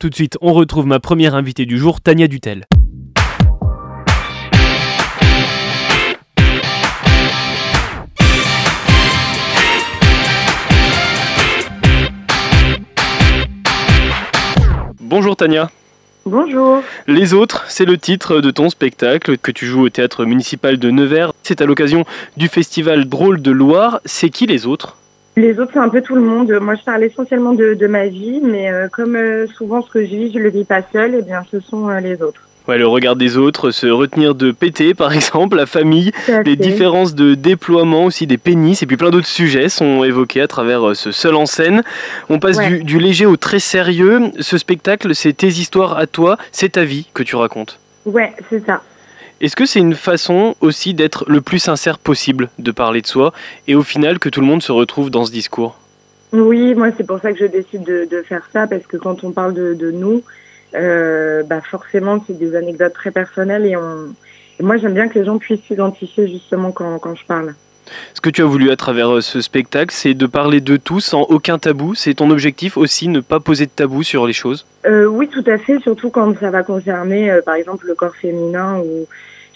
Tout de suite, on retrouve ma première invitée du jour, Tania Dutel. Bonjour Tania. Bonjour. Les autres, c'est le titre de ton spectacle que tu joues au théâtre municipal de Nevers. C'est à l'occasion du festival Drôle de Loire. C'est qui les autres? Les autres, c'est un peu tout le monde. Moi, je parle essentiellement de, de ma vie, mais euh, comme euh, souvent ce que je vis, je le vis pas seul, et bien ce sont euh, les autres. Ouais, le regard des autres, se retenir de péter par exemple, la famille, les différences de déploiement aussi des pénis et puis plein d'autres sujets sont évoqués à travers ce seul en scène. On passe Ouais. du, du léger au très sérieux. Ce spectacle, c'est tes histoires à toi, c'est ta vie que tu racontes. Ouais, c'est ça. Est-ce que c'est une façon aussi d'être le plus sincère possible de parler de soi et au final que tout le monde se retrouve dans ce discours? Oui, moi, c'est pour ça que je décide de, faire ça, parce que quand on parle de, nous, euh, bah forcément, c'est des anecdotes très personnelles, et, et moi, j'aime bien que les gens puissent s'identifier justement quand, quand je parle. Ce que tu as voulu à travers euh, ce spectacle, c'est de parler de tout sans aucun tabou. C'est ton objectif aussi, ne pas poser de tabou sur les choses Euh, oui, tout à fait, surtout quand ça va concerner, euh, par exemple, le corps féminin, où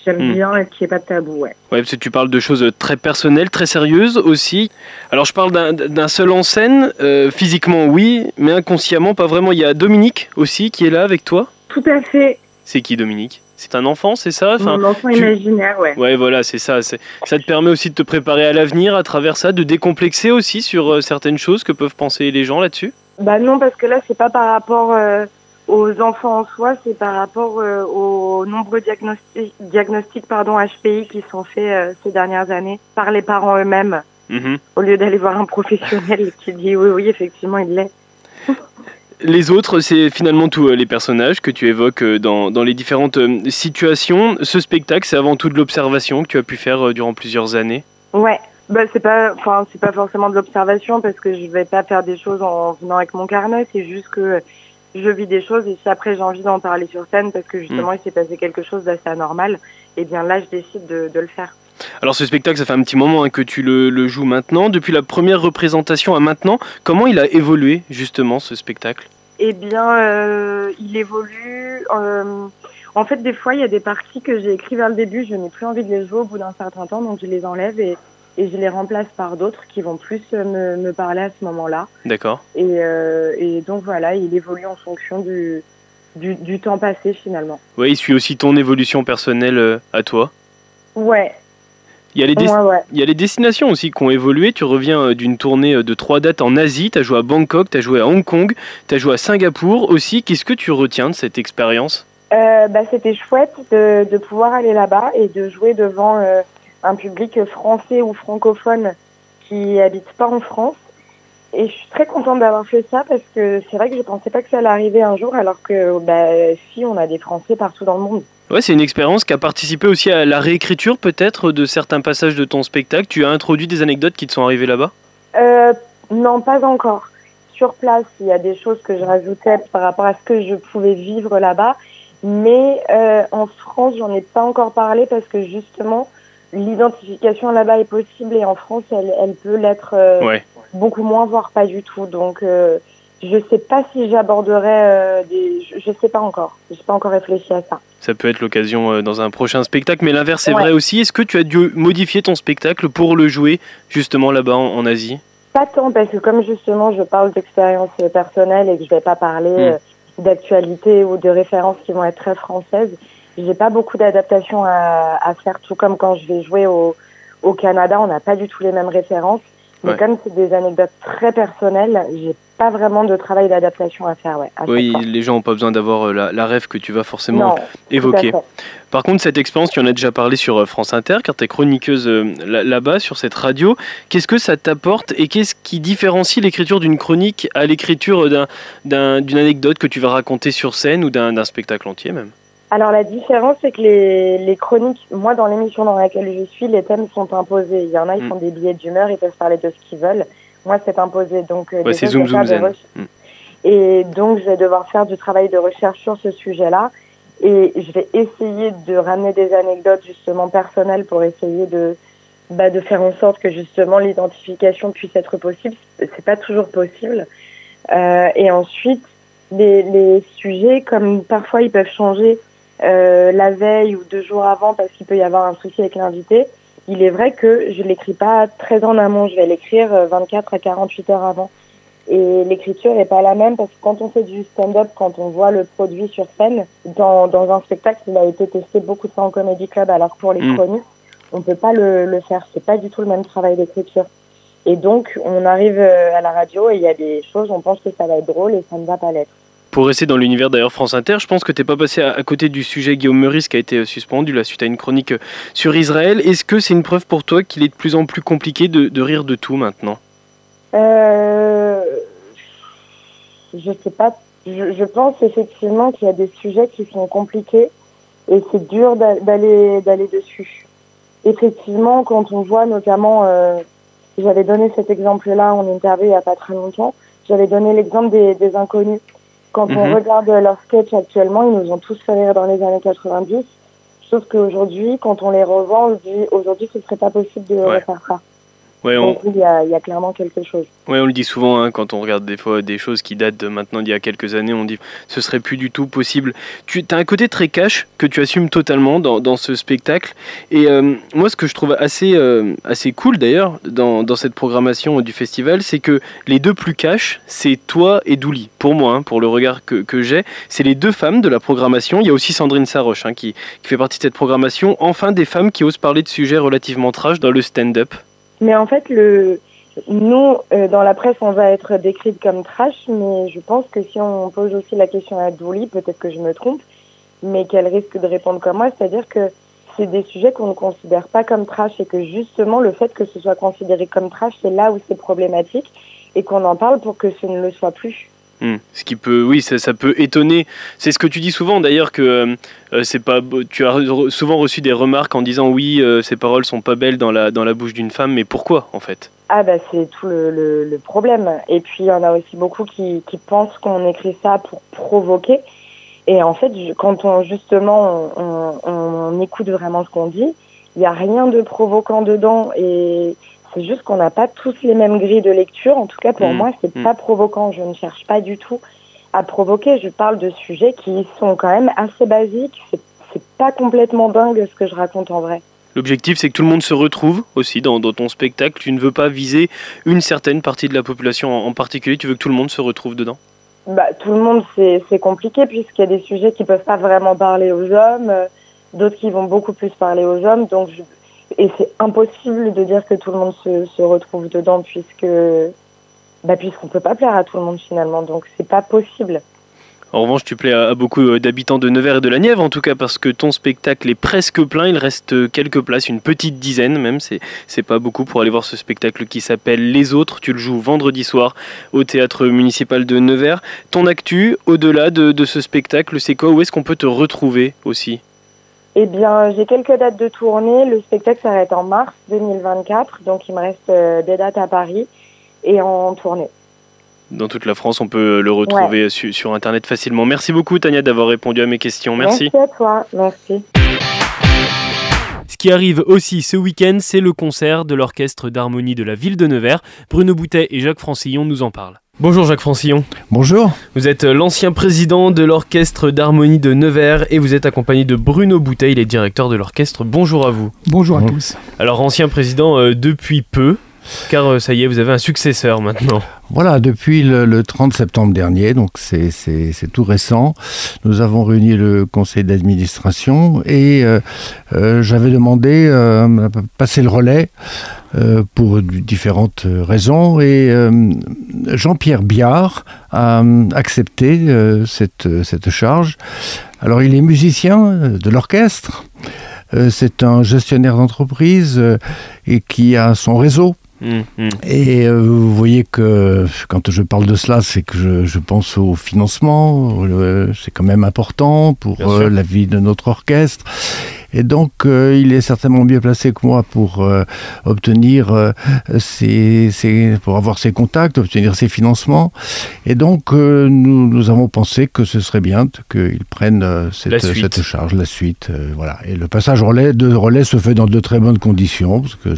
j'aime Hmm. bien qu'il n'y ait pas de tabou, ouais. Ouais, parce que tu parles de choses très personnelles, très sérieuses aussi. Alors je parle d'un- d'un seul en scène, euh, physiquement oui, mais inconsciemment pas vraiment. Il y a Dominique aussi qui est là avec toi. Tout à fait. C'est qui Dominique? C'est un enfant, c'est ça? Enfin, Mon enfant tu- imaginaire, ouais. Ouais, voilà, c'est ça. Ça te permet aussi de te préparer à l'avenir à travers ça, de décomplexer aussi sur euh, certaines choses que peuvent penser les gens là-dessus? Bah non, parce que là, c'est pas par rapport euh, aux enfants en soi, c'est par rapport euh, aux nombreux diagnostics, diagnostics pardon, HPI qui sont faits euh, ces dernières années par les parents eux-mêmes, Mhm. au lieu d'aller voir un professionnel qui dit oui, oui, effectivement, il l'est. Les autres, c'est finalement tous euh, les personnages que tu évoques euh, dans, dans les différentes euh, situations. Ce spectacle, c'est avant tout de l'observation que tu as pu faire durant plusieurs années. Ouais. Bah c'est pas, enfin c'est pas forcément de l'observation parce que je vais pas faire des choses en venant avec mon carnet. C'est juste que je vis des choses et si après j'ai envie d'en parler sur scène parce que justement il s'est passé quelque chose d'assez anormal, et bien là je décide de, de le faire. Alors ce spectacle, ça fait un petit moment hein, que tu le, le joues maintenant. Depuis la première représentation à maintenant, comment il a évolué justement ce spectacle? Eh bien, euh, il évolue. euh, en fait, des fois, il y a des parties que j'ai écrites vers le début, je n'ai plus envie de les jouer au bout d'un certain temps, donc je les enlève et, et je les remplace par d'autres qui vont plus euh, me, me parler à ce moment-là. D'accord. Et, euh, et donc voilà, il évolue en fonction du, du, du temps passé finalement. Ouais, il suit aussi ton évolution personnelle à toi? Ouais, Il y, a les des- ouais, ouais. il y a les destinations aussi qui ont évolué. Tu reviens euh, d'une tournée euh, de trois dates en Asie. Tu as joué à Bangkok, tu as joué à Hong Kong, tu as joué à Singapour aussi. Qu'est-ce que tu retiens de cette expérience? Euh, bah, c'était chouette de, de pouvoir aller là-bas et de jouer devant euh, un public français ou francophone qui habite pas en France. Et je suis très contente d'avoir fait ça parce que c'est vrai que je pensais pas que ça allait arriver un jour alors que bah, si on a des Français partout dans le monde. Ouais, c'est une expérience qui a participé aussi à la réécriture peut-être de certains passages de ton spectacle. Tu as introduit des anecdotes qui te sont arrivées là-bas? Euh, non, pas encore. Sur place, il y a des choses que je rajoutais par rapport à ce que je pouvais vivre là-bas. Mais euh, en France, j'en ai pas encore parlé parce que justement, l'identification là-bas est possible et en France, elle, elle peut l'être euh, Ouais. beaucoup moins, voire pas du tout. Donc, je sais pas si j'aborderai euh, des... Je, je sais pas encore. J'ai pas encore réfléchi à ça. Ça peut être l'occasion euh, dans un prochain spectacle, mais l'inverse est Ouais. vrai aussi. Est-ce que tu as dû modifier ton spectacle pour le jouer justement là-bas en, en Asie? Pas tant, parce que comme justement je parle d'expérience personnelle et que je vais pas parler Mm. euh, d'actualité ou de références qui vont être très françaises, j'ai pas beaucoup d'adaptation à, à faire, tout comme quand je vais jouer au, au Canada, on n'a pas du tout les mêmes références. Mais Ouais. comme c'est des anecdotes très personnelles, j'ai pas vraiment de travail d'adaptation à faire, ouais. à Oui, les gens n'ont pas besoin d'avoir euh, la, la rêve que tu vas forcément non, évoquer. Par contre, cette expérience, tu en as déjà parlé sur euh, France Inter, car tu es chroniqueuse euh, là- là-bas, sur cette radio. Qu'est-ce que ça t'apporte et qu'est-ce qui différencie l'écriture d'une chronique à l'écriture d'un- d'un- d'une anecdote que tu vas raconter sur scène ou d'un spectacle entier même? Alors la différence, c'est que les, les chroniques, moi dans l'émission dans laquelle je suis, les thèmes sont imposés. Il y en a, ils Mm. font des billets d'humeur, ils peuvent parler de ce qu'ils veulent. Moi, c'est imposé. Donc, euh, Ouais, c'est zoom, zoom, zen. Mm. Et donc, je vais devoir faire du travail de recherche sur ce sujet-là. Et je vais essayer de ramener des anecdotes justement personnelles pour essayer de, bah, de faire en sorte que justement l'identification puisse être possible. C'est pas toujours possible. Euh, et ensuite, les, les sujets, comme parfois ils peuvent changer euh, la veille ou deux jours avant parce qu'il peut y avoir un souci avec l'invité, il est vrai que je l'écris pas très en amont, je vais l'écrire 24 à 48 heures avant. Et l'écriture n'est pas la même parce que quand on fait du stand-up, quand on voit le produit sur scène, dans, dans un spectacle, il a été testé beaucoup de fois en comédie club, alors pour les Mm. chroniques, on peut pas le, le faire. C'est pas du tout le même travail d'écriture. Et donc, on arrive euh, à la radio et il y a des choses, on pense que ça va être drôle et ça ne va pas l'être. Pour rester dans l'univers d'ailleurs France Inter, je pense que t'es pas passé à, côté du sujet Guillaume Meurice qui a été euh, suspendu là suite à une chronique euh, sur Israël. Est-ce que c'est une preuve pour toi qu'il est de plus en plus compliqué de, rire de tout maintenant? Euh, je sais pas. Je, pense effectivement qu'il y a des sujets qui sont compliqués et c'est dur d'a- d'aller d'aller dessus. Effectivement, quand on voit notamment, euh, j'avais donné cet exemple-là en interview il y a pas très longtemps. J'avais donné l'exemple des inconnus. Quand on Mhm. regarde leurs sketchs actuellement, ils nous ont tous fait rire dans les années 90. Sauf qu'aujourd'hui, quand on les revend, on se dit aujourd'hui ce serait pas possible de Ouais. refaire ça. Ouais, on, il y a, il y a clairement quelque chose. Ouais, on le dit souvent hein, quand on regarde des fois des choses qui datent de maintenant d'il y a quelques années, on dit ce serait plus du tout possible. Tu as un côté très cash que tu assumes totalement dans, dans ce spectacle. Et euh, moi, ce que je trouve assez, euh, assez cool d'ailleurs dans, dans cette programmation du festival, c'est que les deux plus cash, c'est toi et Douli. Pour moi, hein, pour le regard que, que j'ai, c'est les deux femmes de la programmation. Il y a aussi Sandrine Saroche hein, qui, qui fait partie de cette programmation. Enfin, des femmes qui osent parler de sujets relativement trash dans le stand-up. Mais en fait, le, nous, euh, dans la presse, on va être décrite comme trash, mais je pense que si on pose aussi la question à Douli, peut-être que je me trompe, mais qu'elle risque de répondre comme moi, c'est-à-dire que c'est des sujets qu'on ne considère pas comme trash et que justement, le fait que ce soit considéré comme trash, c'est là où c'est problématique et qu'on en parle pour que ce ne le soit plus. Hmm. Ce qui peut, oui, ça, ça peut étonner. C'est ce que tu dis souvent d'ailleurs que euh, euh, c'est pas. beau- Tu as re- souvent reçu des remarques en disant oui, euh, ces paroles sont pas belles dans la dans la bouche d'une femme, mais pourquoi en fait? Ah bah c'est tout le, le, le problème. Et puis il y en a aussi beaucoup qui, qui pensent qu'on écrit ça pour provoquer. Et en fait, quand on justement on, on, on écoute vraiment ce qu'on dit, il n'y a rien de provoquant dedans. Et c'est juste qu'on n'a pas tous les mêmes grilles de lecture. En tout cas pour Mhm. moi, c'est Mhm. pas provoquant. Je ne cherche pas du tout à provoquer. Je parle de sujets qui sont quand même assez basiques. C'est pas complètement dingue ce que je raconte en vrai. L'objectif, c'est que tout le monde se retrouve aussi dans, dans ton spectacle. Tu ne veux pas viser une certaine partie de la population en, en particulier. Tu veux que tout le monde se retrouve dedans. Bah, tout le monde, c'est c'est compliqué puisqu'il y a des sujets qui peuvent pas vraiment parler aux hommes, euh, d'autres qui vont beaucoup plus parler aux hommes. Donc, je- et c'est impossible de dire que tout le monde se, retrouve dedans puisque, bah, puisqu'on peut pas plaire à tout le monde finalement. Donc, c'est pas possible. En revanche, tu plais à, beaucoup euh, d'habitants de Nevers et de la Nièvre, en tout cas, parce que ton spectacle est presque plein. Il reste euh, quelques places, une petite dizaine même. C'est pas beaucoup pour aller voir ce spectacle qui s'appelle Les Autres. Tu le joues vendredi soir au théâtre municipal de Nevers. Ton actu, au-delà de, de ce spectacle, c'est quoi? Où est-ce qu'on peut te retrouver aussi? Eh bien, j'ai quelques dates de tournée. Le spectacle s'arrête en mars 2024, donc il me reste euh, des dates à Paris et en tournée. Dans toute la France, on peut le retrouver su- sur Internet facilement. Merci beaucoup, Tania, d'avoir répondu à mes questions. Merci. Merci à toi. Merci. Ce qui arrive aussi ce week-end, c'est le concert de l'Orchestre d'harmonie de la ville de Nevers. Bruno Boutet et Jacques Francillon nous en parlent. Bonjour Jacques Francillon. Bonjour. Vous êtes l'ancien président de l'Orchestre d'harmonie de Nevers et vous êtes accompagné de Bruno Boutet, il est directeur de l'orchestre. Bonjour à vous. Bonjour à Mmh. tous. Alors ancien président euh, depuis peu, car euh, ça y est, vous avez un successeur maintenant. Voilà, depuis le, le 30 septembre dernier, donc c'est- tout récent, nous avons réuni le conseil d'administration et euh, euh, j'avais demandé euh, passer le relais pour différentes raisons et Jean-Pierre Biard a accepté cette, cette charge. Alors il est musicien de l'orchestre, c'est un gestionnaire d'entreprise et qui a son réseau Hum, hum. et euh, vous voyez que quand je parle de cela, c'est que je, je pense au financement, euh, c'est quand même important pour euh, la vie de notre orchestre. Et donc, il est certainement mieux placé que moi pour obtenir ses, pour avoir ses contacts, obtenir ses financements. Et donc, nous, nous, avons pensé que ce serait bien qu'il prenne cette, cette, charge, la suite. voilà. Et le passage relais, de relais se fait dans de très bonnes conditions, parce que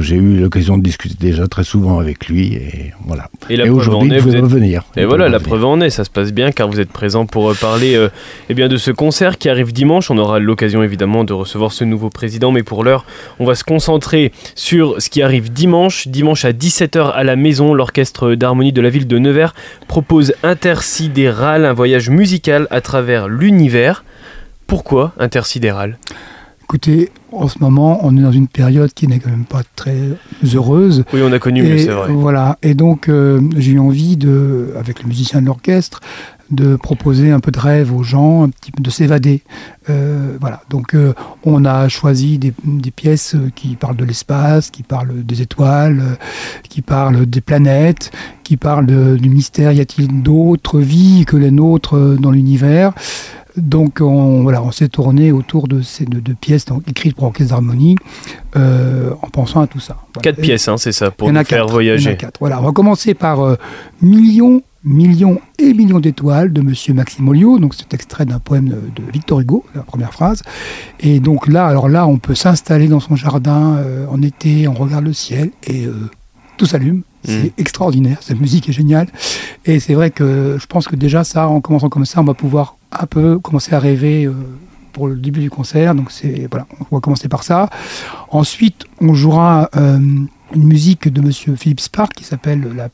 j'ai eu l'occasion de discuter déjà très souvent avec lui. Et voilà. Et, aujourd'hui, il pouvez revenir. Et voilà, la preuve en est, ça se passe bien car vous êtes présent pour euh, parler euh, eh bien, de ce concert qui arrive dimanche. On aura l'occasion évidemment de recevoir ce nouveau président, mais pour l'heure, on va se concentrer sur ce qui arrive dimanche. Dimanche à 17h à la maison, l'orchestre d'harmonie de la ville de Nevers propose Intersidéral, un voyage musical à travers l'univers. Pourquoi Intersidéral? Écoutez, en ce moment, on est dans une période qui n'est quand même pas très heureuse. Oui, on a connu mieux, c'est vrai. Voilà, et donc euh, j'ai eu envie, de, avec les musiciens de l'orchestre, de proposer un peu de rêve aux gens, un petit peu de s'évader. Euh, voilà, donc euh, on a choisi des, pièces qui parlent de l'espace, qui parlent des étoiles, qui parlent des planètes, qui parlent du mystère. Y a-t-il d'autres vies que les nôtres dans l'univers? Donc on, voilà, on s'est tourné autour de ces deux, pièces écrites pour orchestre d'harmonie euh, en pensant à tout ça. Quatre pièces, hein, c'est ça, pour nous faire voyager. Voilà, on va commencer par euh, Millions, millions et millions d'étoiles de Monsieur Maxime Olio. Donc c'est extrait d'un poème de, Victor Hugo, la première phrase. Et donc là, alors là, on peut s'installer dans son jardin euh, en été, on regarde le ciel et tout s'allume. C'est mm. extraordinaire, cette musique est géniale. Et c'est vrai que je pense que déjà ça, en commençant comme ça, on va pouvoir un peu commencer à rêver euh, pour le début du concert. Donc c'est voilà, on va commencer par ça. Ensuite, on jouera euh, une musique de Monsieur Philippe Spark qui s'appelle la,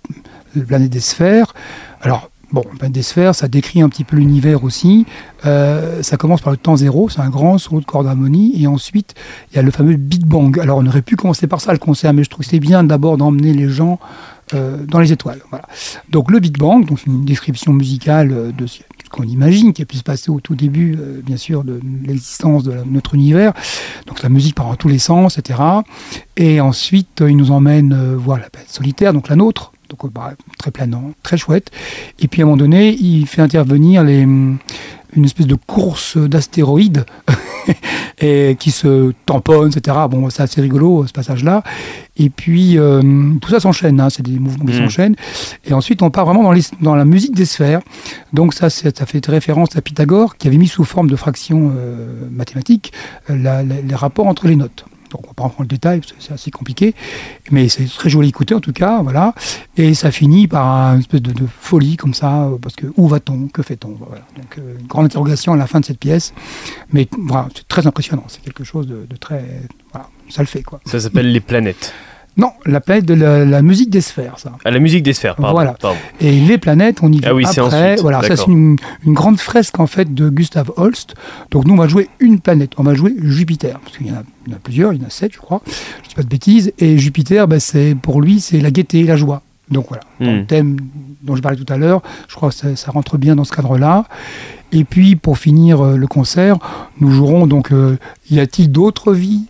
planète des sphères. Alors Bon, planète des sphères, ça décrit un petit peu l'univers aussi. Euh, ça commence par le temps zéro, c'est un grand solo de corps d'harmonie, et ensuite il y a le fameux Big Bang. Alors on aurait pu commencer par ça le concert, mais je trouve que c'est bien d'abord d'emmener les gens dans les étoiles. Voilà. Donc le Big Bang, donc une description musicale de qu'on imagine qui a pu se passer au tout début, euh, bien sûr, de l'existence de notre univers. Donc la musique part en tous les sens, etc. Et ensuite, il nous emmène euh, voir la planète solitaire, donc la nôtre, donc euh, bah, très planant, très chouette. Et puis à un moment donné, il fait intervenir les, une espèce de course d'astéroïdes et qui se tamponne, etc. Bon, c'est assez rigolo ce passage-là. Et puis euh, tout ça s'enchaîne, hein, c'est des mouvements qui mm. s'enchaînent. Et ensuite, on part vraiment dans, les, dans, la musique des sphères. Donc ça, ça fait référence à Pythagore qui avait mis sous forme de fractions euh, mathématiques euh, les rapports entre les notes. Donc on va pas prendre le détail, c'est assez compliqué, mais c'est très joli écouter en tout cas, voilà. Et ça finit par une espèce de, folie comme ça, parce que où va-t-on, que fait-on? Voilà. Donc euh, une grande interrogation à la fin de cette pièce, mais voilà, c'est très impressionnant, c'est quelque chose de, de très, voilà, ça le fait quoi. Ça s'appelle les planètes. Non, la planète de la, musique des sphères, ça. Ah, la musique des sphères, pardon. Voilà. Et les planètes, on y va ah oui, après. Voilà, ça c'est une, grande fresque en fait de Gustav Holst. Donc nous on va jouer une planète, on va jouer Jupiter, parce qu'il y, en a plusieurs, il y en a sept, je crois. Je dis pas de bêtises. Et Jupiter, ben, c'est pour lui, c'est la gaieté, la joie. Donc voilà, le hmm. thème dont je parlais tout à l'heure, je crois que ça, ça rentre bien dans ce cadre-là. Et puis pour finir euh, le concert, nous jouerons donc euh, Y a-t-il d'autres vies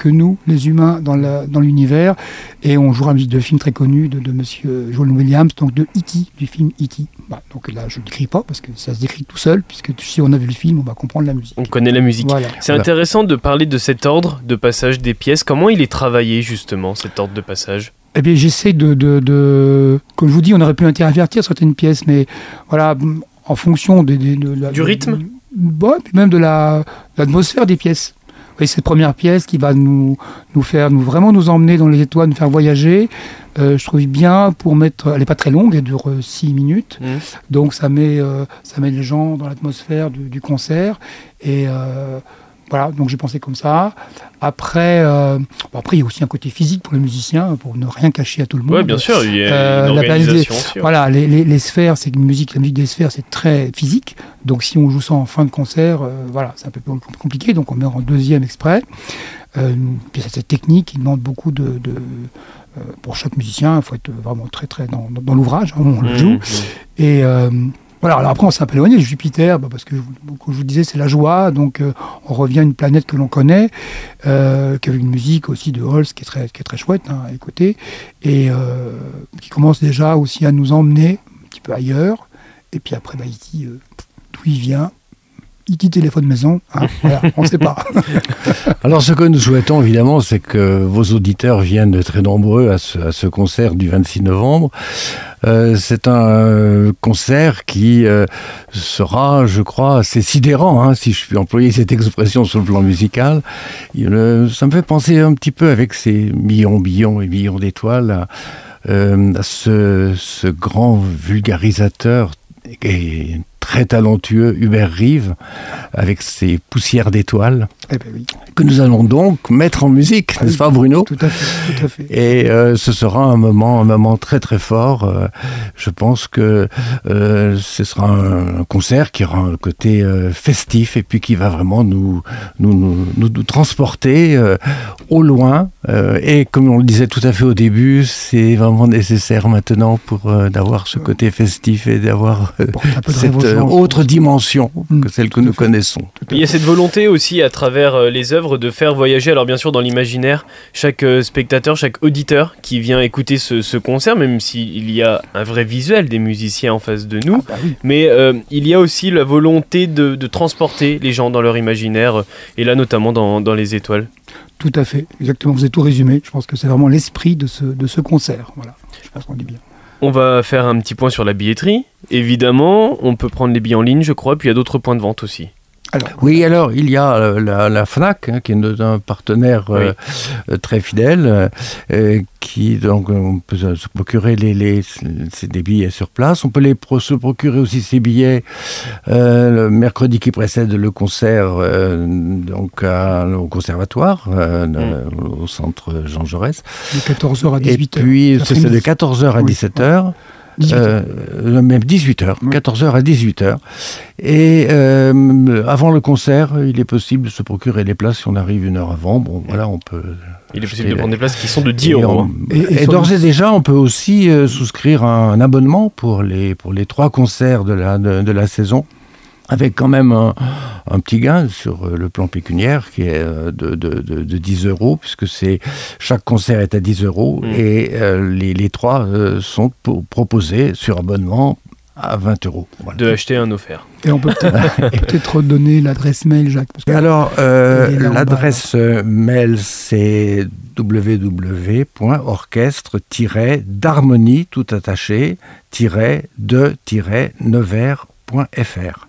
que nous, les humains, dans l'univers. et on jouera un musique de film très connu de, de Monsieur Joel Williams, donc de E.T., du film E.T. Bah, donc là, je ne décris pas parce que ça se décrit tout seul, puisque si on a vu le film, on va comprendre la musique. On connaît la musique. C'est intéressant de parler de cet ordre de passage des pièces. Comment il est travaillé, justement, cet ordre de passage? Eh bien, j'essaie de, de, Comme je vous dis, on aurait pu intervertir certaines pièces, mais voilà, en fonction des, du rythme? Bon, puis même de l'atmosphère des pièces et cette première pièce qui va nous, nous faire nous, vraiment nous emmener dans les étoiles, nous faire voyager. Euh, je trouve bien pour mettre. Elle n'est pas très longue, elle dure 6 euh, minutes. Mmh. Donc ça met, euh, ça met les gens dans l'atmosphère du, du, concert. Et voilà, donc j'ai pensé comme ça. Après, euh, après, il y a aussi un côté physique pour le musicien, pour ne rien cacher à tout le monde. Oui, bien sûr, il y a euh, une organisation. voilà, les, les, sphères, c'est une musique, la musique des sphères, c'est très physique. Donc si on joue ça en fin de concert, euh, voilà, c'est un peu plus compliqué. Donc on met en deuxième exprès. puis cette technique qui demande beaucoup de, de pour chaque musicien, il faut être vraiment très très dans, dans, l'ouvrage, hein, on le mmh, joue. Mmh. Et voilà, alors après on s'est un peu éloigné de Jupiter, bah, parce que, comme je vous disais, c'est la joie, donc euh, on revient à une planète que l'on connaît, euh, qui a une musique aussi de Holst qui est très, qui est très chouette hein, à écouter, et euh, qui commence déjà aussi à nous emmener un petit peu ailleurs, et puis après, bah, d'où il vient, E.T. téléphone maison, hein, on ne sait pas. Alors ce que nous souhaitons évidemment, c'est que vos auditeurs viennent très nombreux à ce, concert du 26 novembre. Euh, c'est un concert qui euh, sera, je crois, assez sidérant, hein, si je puis employer cette expression sur le plan musical. Il, euh, ça me fait penser un petit peu avec ces millions, millions et millions d'étoiles à, à ce, ce grand vulgarisateur et très talentueux Hubert Rive avec ses poussières d'étoiles Eh ben oui, que nous allons donc mettre en musique, n'est-ce pas Bruno? Tout à fait, tout à fait. et euh, ce sera un moment, un moment très très fort. Euh, je pense que euh, ce sera un, un concert qui aura un côté festif et puis qui va vraiment nous nous, nous, nous, nous transporter au loin. Euh, et comme on le disait tout à fait au début, c'est vraiment nécessaire maintenant pour euh, d'avoir ce côté festif et d'avoir euh, cette euh, autre dimension Mm, que celle que nous fait. connaissons. Il y a cette volonté aussi à travers euh, les œuvres de faire voyager, alors bien sûr dans l'imaginaire, chaque euh, spectateur, chaque auditeur qui vient écouter ce, ce concert, même s'il y a un vrai visuel des musiciens en face de nous. Ah bah oui. Mais euh, il y a aussi la volonté de, de transporter les gens dans leur imaginaire, et là notamment dans, dans les étoiles. Tout à fait, exactement. Vous avez tout résumé. Je pense que c'est vraiment l'esprit de ce, de ce concert. Voilà, je pense qu'on dit bien. On va faire un petit point sur la billetterie. Évidemment, on peut prendre les billets en ligne, je crois, puis il y a d'autres points de vente aussi. Alors, Oui, alors il y a euh, la, la FNAC, hein, qui est un partenaire euh, euh, très fidèle, euh, qui donc on peut se procurer les, les, des billets sur place. On peut les pro- se procurer aussi ces billets euh, le mercredi qui précède le concert, euh, donc à- au conservatoire, euh, de- au centre Jean Jaurès. de 14h à Et 18h. puis c'est de l'après-midi. 14h à Oui, 17h. 18h. Euh, même 18h, Oui. 14h à 18h. Et euh, avant le concert, il est possible de se procurer les places si on arrive une heure avant. Bon, voilà, on peut. Il est possible de prendre des places qui sont de 10 et euros. on- Et- et Et, sur d'ores et déjà, on peut aussi euh, souscrire un, un abonnement pour les, pour les trois concerts de la, de, de la saison, avec quand même un, un petit gain sur euh, le plan pécuniaire qui est euh, de, de, de, de 10 euros, puisque c'est chaque concert est à 10 euros Mm. et euh, les, les trois euh, sont po- proposés sur abonnement à 20 euros. Voilà. De acheter un offert. Et on peut peut-être peut-être donner l'adresse mail, Jacques. parce que- alors, euh, l'adresse mail, c'est www.orchestre-d'harmonie, tout attaché, de-nevers.fr.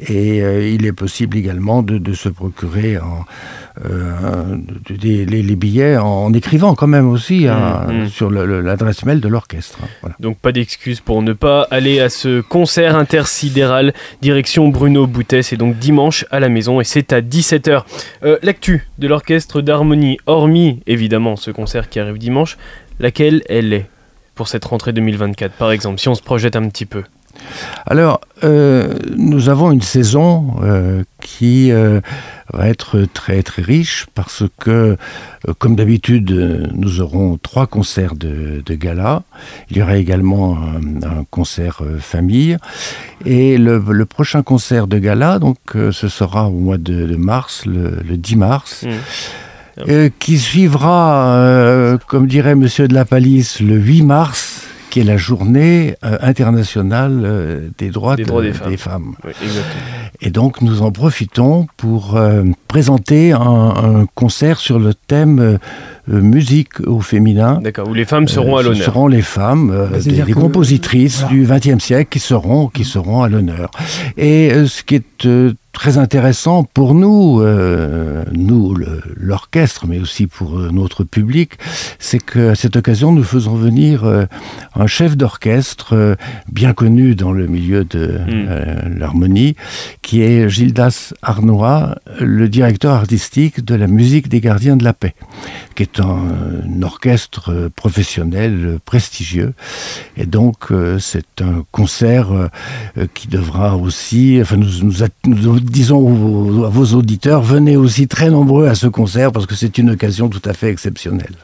Et euh, il est possible également de, de se procurer en, euh, de- les, les billets en, écrivant quand même aussi à- Mm, mm. sur l'adresse mail de l'orchestre. Voilà. Donc pas d'excuse pour ne pas aller à ce concert intersidéral direction Bruno Boutès et donc dimanche à la maison et c'est à 17h. Euh, L'actu de l'orchestre d'harmonie, hormis évidemment ce concert qui arrive dimanche, laquelle elle est pour cette rentrée 2024 par exemple, si on se projette un petit peu? Alors, euh, nous avons une saison euh, qui euh, va être très très riche parce que, comme d'habitude, nous aurons trois concerts de, de gala. Il y aura également un, un concert famille. Et le, le prochain concert de gala, donc, ce sera au mois de, de mars, le, le 10 mars. Mm. euh, qui suivra, euh, comme dirait Monsieur de la Palisse, le 8 mars, qui est la journée euh, internationale euh, des droits, Des de- droits des femmes. Oui. Et donc nous en profitons pour euh, présenter un, un concert sur le thème musique au féminin. D'accord, où les femmes seront Euh, à Ce l'honneur. seront les femmes, euh, Bah, des, des que- compositrices voilà. du XXe siècle qui seront, qui seront à l'honneur. Et euh, ce qui est euh, très intéressant pour nous, euh, nous, l'orchestre, mais aussi pour euh, notre public, c'est qu'à cette occasion, nous faisons venir euh, un chef d'orchestre euh, bien connu dans le milieu de Mm. euh, l'harmonie, qui est Gildas Arnois, le directeur artistique de la musique des gardiens de la paix, qui est un, un orchestre euh, professionnel euh, prestigieux. Et donc, euh, c'est un concert euh, euh, qui devra aussi, enfin, nous, disons à vos auditeurs, venez aussi très nombreux à ce concert parce que c'est une occasion tout à fait exceptionnelle.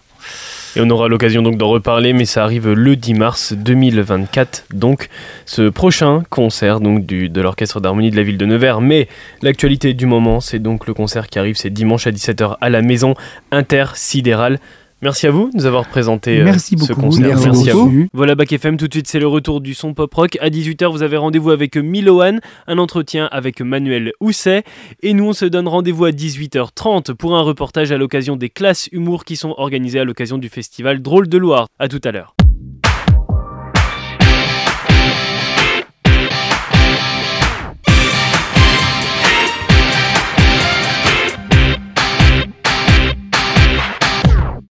Et on aura l'occasion donc d'en reparler, mais ça arrive le 10 mars 2024. Donc ce prochain concert donc de l'orchestre d'harmonie de la ville de Nevers. Mais l'actualité du moment, c'est donc le concert qui arrive, c'est dimanche à 17h à la maison intersidérale. Merci à vous de nous avoir présenté euh, ce beaucoup. concert. Merci Merci à beaucoup. vous. Voilà Bac FM, tout de suite c'est le retour du son pop rock. À 18h vous avez rendez-vous avec Miloan, un entretien avec Manuel Housset. Et nous on se donne rendez-vous à 18h30 pour un reportage à l'occasion des classes humour qui sont organisées à l'occasion du festival Drôle de Loire. À tout à l'heure.